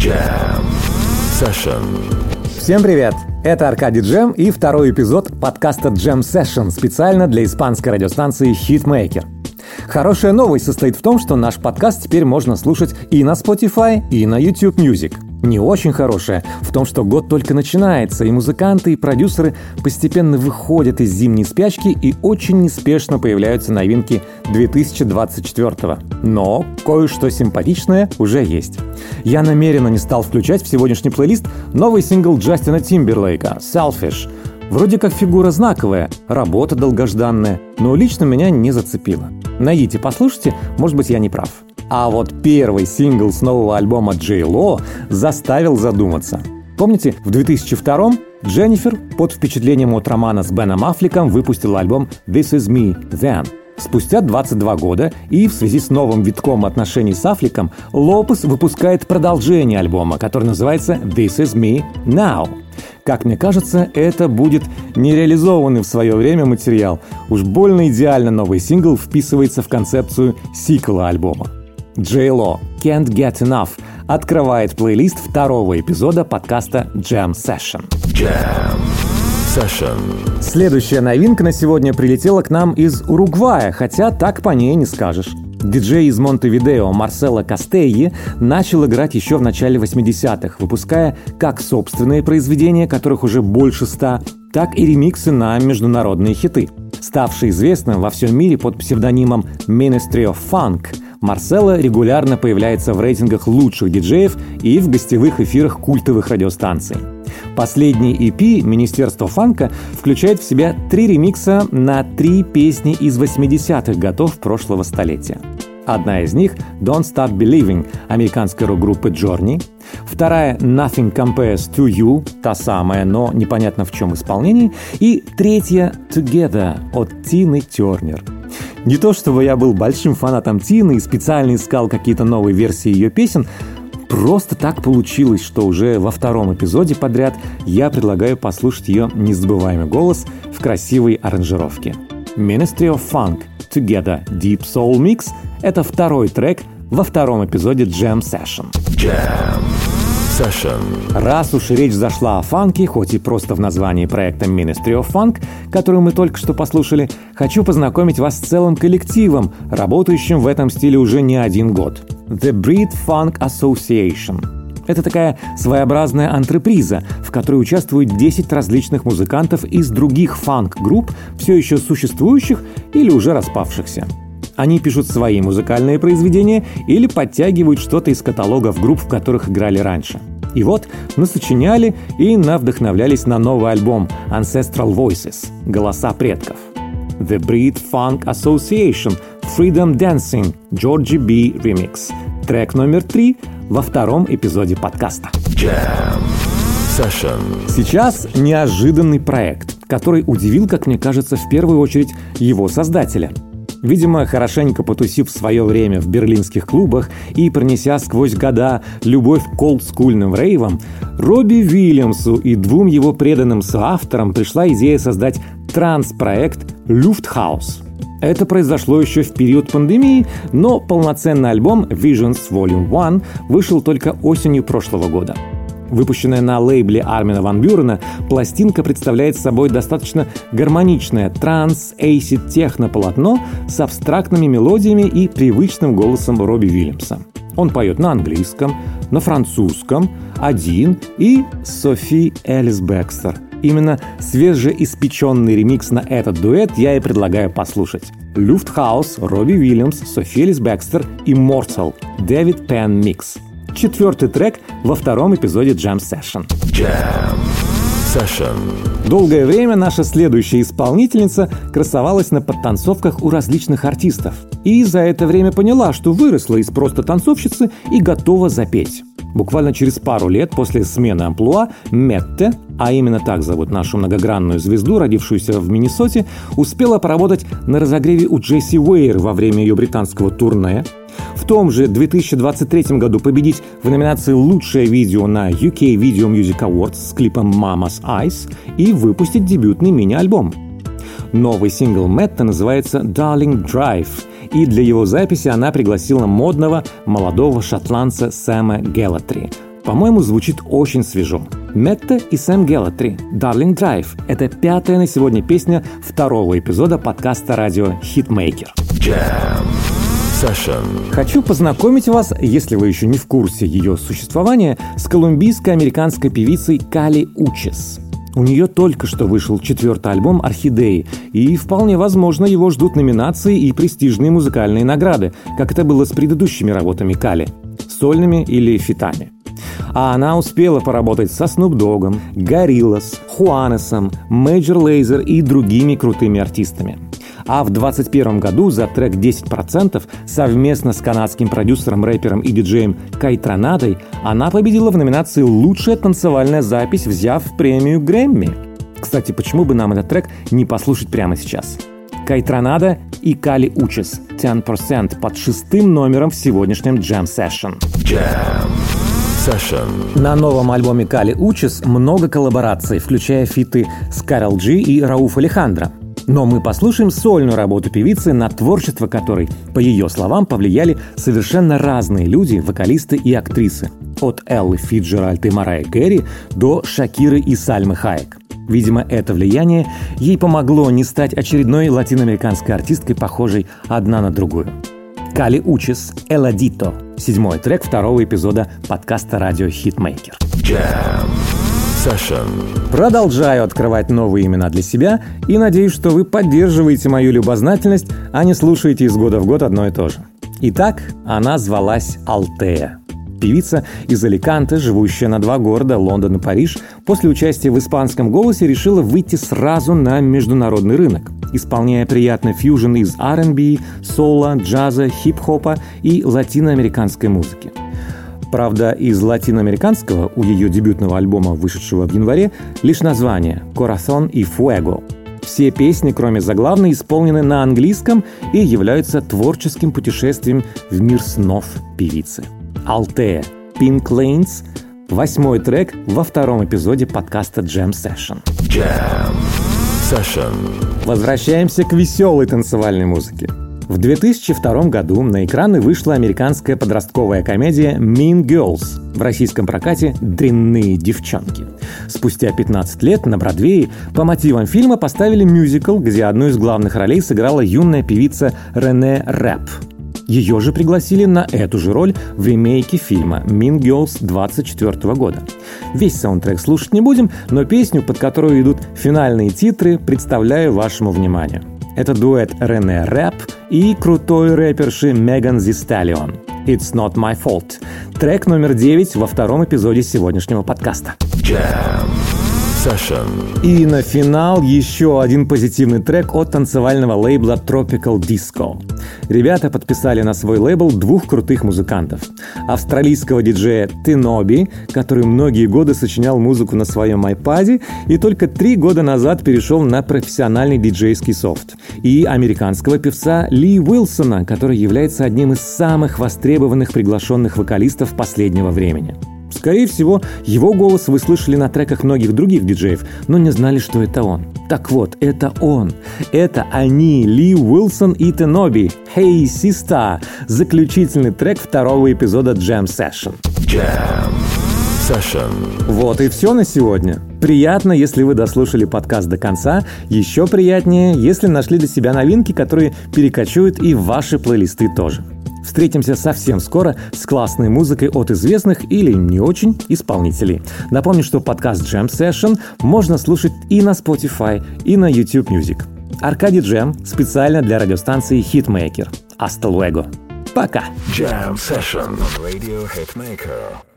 Jam Session. Всем привет! Это Аркадий Джем и второй эпизод подкаста Jam Session специально для испанской радиостанции Hitmaker. Хорошая новость состоит в том, что наш подкаст теперь можно слушать и на Spotify, и на YouTube Music – не очень хорошая в том, что год только начинается, и музыканты и продюсеры постепенно выходят из зимней спячки и очень неспешно появляются новинки 2024 Но кое-что симпатичное уже есть. Я намеренно не стал включать в сегодняшний плейлист новый сингл Джастина Тимберлейка «Selfish», Вроде как фигура знаковая, работа долгожданная, но лично меня не зацепила. Найдите, послушайте, может быть, я не прав. А вот первый сингл с нового альбома Джей Ло заставил задуматься. Помните, в 2002 Дженнифер под впечатлением от романа с Беном Аффлеком выпустила альбом «This is me, then». Спустя 22 года и в связи с новым витком отношений с Аффлеком Лопес выпускает продолжение альбома, который называется «This is me now». Как мне кажется, это будет нереализованный в свое время материал. Уж больно идеально новый сингл вписывается в концепцию сиквела альбома. J-Lo «Can't Get Enough» открывает плейлист второго эпизода подкаста Jam Session. Jam Session. Следующая новинка на сегодня прилетела к нам из Уругвая, хотя так по ней не скажешь. Диджей из Монтевидео Марсело Кастейи начал играть еще в начале 80-х, выпуская как собственные произведения, которых уже больше ста, так и ремиксы на международные хиты. Ставший известным во всем мире под псевдонимом Ministry of Funk – Марсело регулярно появляется в рейтингах лучших диджеев и в гостевых эфирах культовых радиостанций. Последний EP «Министерство фанка» включает в себя три ремикса на три песни из 80-х годов прошлого столетия. Одна из них – «Don't Stop Believing» американской рок-группы Journey. Вторая – «Nothing Compares to You» – та самая, но непонятно в чем исполнении. И третья – «Together» от Тины Тернер – не то чтобы я был большим фанатом Тины и специально искал какие-то новые версии ее песен, Просто так получилось, что уже во втором эпизоде подряд я предлагаю послушать ее незабываемый голос в красивой аранжировке. Ministry of Funk Together Deep Soul Mix — это второй трек во втором эпизоде Jam Session. Jam Session. Раз уж речь зашла о фанке, хоть и просто в названии проекта Ministry of Funk, который мы только что послушали, хочу познакомить вас с целым коллективом, работающим в этом стиле уже не один год. The Breed Funk Association. Это такая своеобразная антреприза, в которой участвуют 10 различных музыкантов из других фанк-групп, все еще существующих или уже распавшихся. Они пишут свои музыкальные произведения или подтягивают что-то из каталогов групп, в которых играли раньше. И вот насочиняли и навдохновлялись на новый альбом Ancestral Voices – «Голоса предков». The Breed Funk Association Freedom Dancing Georgie B Remix. Трек номер три во втором эпизоде подкаста. Jam Session. Сейчас неожиданный проект, который удивил, как мне кажется, в первую очередь его создателя – Видимо, хорошенько потусив свое время в берлинских клубах и пронеся сквозь года любовь к олдскульным рейвам, Робби Вильямсу и двум его преданным соавторам пришла идея создать транс-проект «Люфтхаус». Это произошло еще в период пандемии, но полноценный альбом Visions Volume 1 вышел только осенью прошлого года – Выпущенная на лейбле Армина Ван Бюрена, пластинка представляет собой достаточно гармоничное транс-эйсид техно-полотно с абстрактными мелодиями и привычным голосом Робби Вильямса. Он поет на английском, на французском, один и Софи Элис Бекстер. Именно свежеиспеченный ремикс на этот дуэт я и предлагаю послушать. Lufthaus, Робби Уильямс, Софи Элис Бекстер, Immortal, Дэвид Пен Микс – четвертый трек во втором эпизоде Jam Session. Jam Session. Долгое время наша следующая исполнительница красовалась на подтанцовках у различных артистов. И за это время поняла, что выросла из просто танцовщицы и готова запеть. Буквально через пару лет после смены амплуа Метте, а именно так зовут нашу многогранную звезду, родившуюся в Миннесоте, успела поработать на разогреве у Джесси Уэйр во время ее британского турне, том же 2023 году победить в номинации «Лучшее видео» на UK Video Music Awards с клипом «Mama's Eyes» и выпустить дебютный мини-альбом. Новый сингл Мэтта называется «Darling Drive», и для его записи она пригласила модного молодого шотландца Сэма Геллатри. По-моему, звучит очень свежо. Метта и Сэм Геллатри «Darling Drive» — это пятая на сегодня песня второго эпизода подкаста радио «Хитмейкер». Jam session. Хочу познакомить вас, если вы еще не в курсе ее существования, с колумбийско-американской певицей Кали Учес. У нее только что вышел четвертый альбом «Орхидеи», и вполне возможно его ждут номинации и престижные музыкальные награды, как это было с предыдущими работами Кали – сольными или фитами. А она успела поработать со Snoop Dogg, Gorillaz, Хуанесом, Major Lazer и другими крутыми артистами – а в 2021 году за трек 10% совместно с канадским продюсером, рэпером и диджеем Кайтранадой она победила в номинации «Лучшая танцевальная запись», взяв премию Грэмми. Кстати, почему бы нам этот трек не послушать прямо сейчас? Кайтранада и Кали Учес 10% под шестым номером в сегодняшнем Jam Session. Jam session. На новом альбоме Кали Учес много коллабораций, включая фиты с Карл Джи и Рауф Алехандро. Но мы послушаем сольную работу певицы, на творчество которой, по ее словам, повлияли совершенно разные люди, вокалисты и актрисы. От Эллы Фиджеральд и Марая Кэрри до Шакиры и Сальмы Хаек. Видимо, это влияние ей помогло не стать очередной латиноамериканской артисткой, похожей одна на другую. Кали Учис «Эладито» – седьмой трек второго эпизода подкаста «Радио Хитмейкер». Jam session. Продолжаю открывать новые имена для себя и надеюсь, что вы поддерживаете мою любознательность, а не слушаете из года в год одно и то же. Итак, она звалась Алтея. Певица из Аликанте, живущая на два города, Лондон и Париж, после участия в испанском голосе решила выйти сразу на международный рынок, исполняя приятный фьюжн из R&B, соло, джаза, хип-хопа и латиноамериканской музыки. Правда, из латиноамериканского у ее дебютного альбома, вышедшего в январе, лишь название «Corazon и Fuego». Все песни, кроме заглавной, исполнены на английском и являются творческим путешествием в мир снов певицы. Алтея, Pink Lanes, восьмой трек во втором эпизоде подкаста Jam Session. Jam session. Возвращаемся к веселой танцевальной музыке. В 2002 году на экраны вышла американская подростковая комедия «Mean Girls», в российском прокате «Дрянные девчонки». Спустя 15 лет на Бродвее по мотивам фильма поставили мюзикл, где одну из главных ролей сыграла юная певица Рене Рэп. Ее же пригласили на эту же роль в ремейке фильма «Mean Girls» 24 года. Весь саундтрек слушать не будем, но песню, под которую идут финальные титры, представляю вашему вниманию. Это дуэт Рене Рэп и крутой рэперши Меган Зи Сталион. «It's not my fault». Трек номер 9 во втором эпизоде сегодняшнего подкаста. Jam session. И на финал еще один позитивный трек от танцевального лейбла Tropical Disco. Ребята подписали на свой лейбл двух крутых музыкантов. Австралийского диджея Теноби, который многие годы сочинял музыку на своем iPad и только три года назад перешел на профессиональный диджейский софт. И американского певца Ли Уилсона, который является одним из самых востребованных приглашенных вокалистов последнего времени. Скорее всего, его голос вы слышали на треках многих других диджеев, но не знали, что это он. Так вот, это он. Это они, Ли Уилсон и Теноби. «Hey, Sister» – заключительный трек второго эпизода Jam Session. Jam session. Вот и все на сегодня. Приятно, если вы дослушали подкаст до конца. Еще приятнее, если нашли для себя новинки, которые перекочуют и в ваши плейлисты тоже. Встретимся совсем скоро с классной музыкой от известных или не очень исполнителей. Напомню, что подкаст Jam Session можно слушать и на Spotify, и на YouTube Music. Аркадий Джем специально для радиостанции Hitmaker. Hasta luego. Пока! Jam session. Radio Hitmaker.